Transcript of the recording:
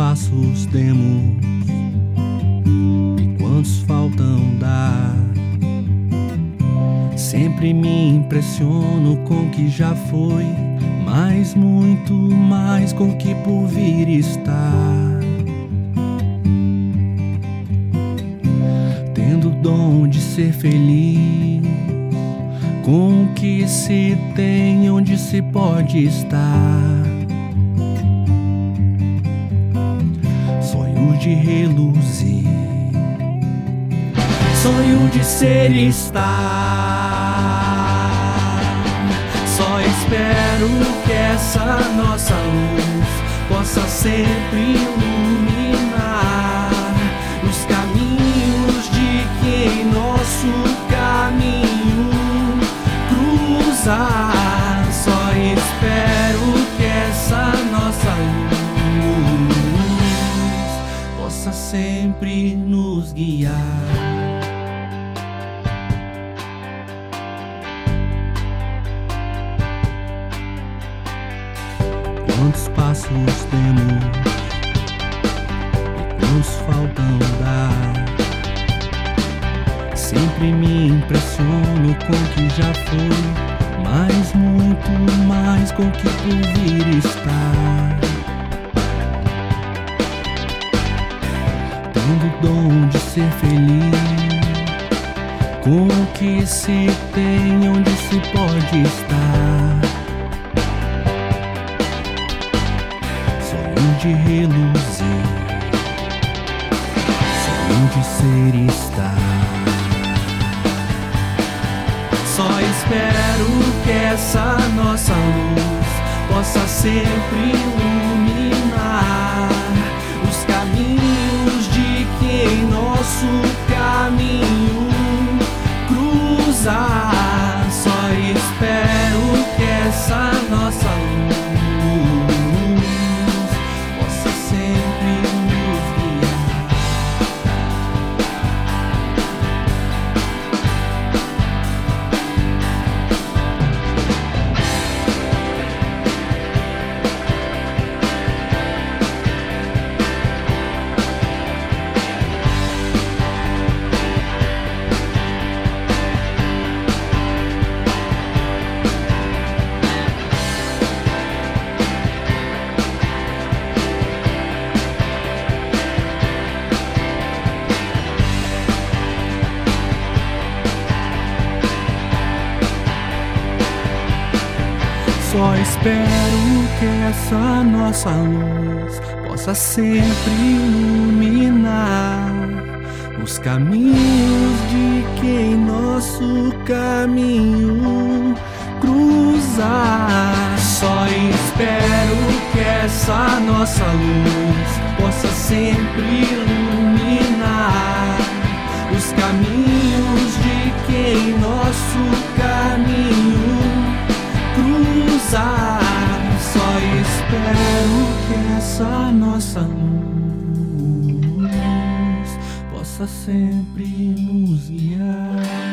passos demos e quantos faltam dar? Sempre me impressiono com o que já foi, mas muito mais com o que por vir está. Tendo o dom de ser feliz, com o que se tem, onde se pode estar. De reluzir, sonho de ser e estar. Só espero que essa nossa luz possa sempre iluminar os caminhos de quem nosso caminho cruzar. Guiar. Quantos passos temos e quantos faltam dar? Sempre me impressiono com o que já foi, mas muito mais com o que por vir está. Dom de ser feliz, com o que se tem, onde se pode estar. Sonho de reluzir, sonho de ser e estar. Só espero que essa nossa luz possa sempre iluminar Só espero que essa nossa luz possa sempre iluminar os caminhos de quem nosso caminho cruzar. Só espero que essa nossa luz possa sempre iluminar os caminhos nossa luz possa sempre nos guiar.